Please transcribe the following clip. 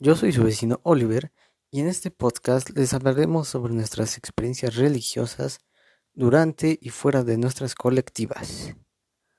Yo soy su vecino Oliver y en este podcast les hablaremos sobre nuestras experiencias religiosas durante y fuera de nuestras colectivas.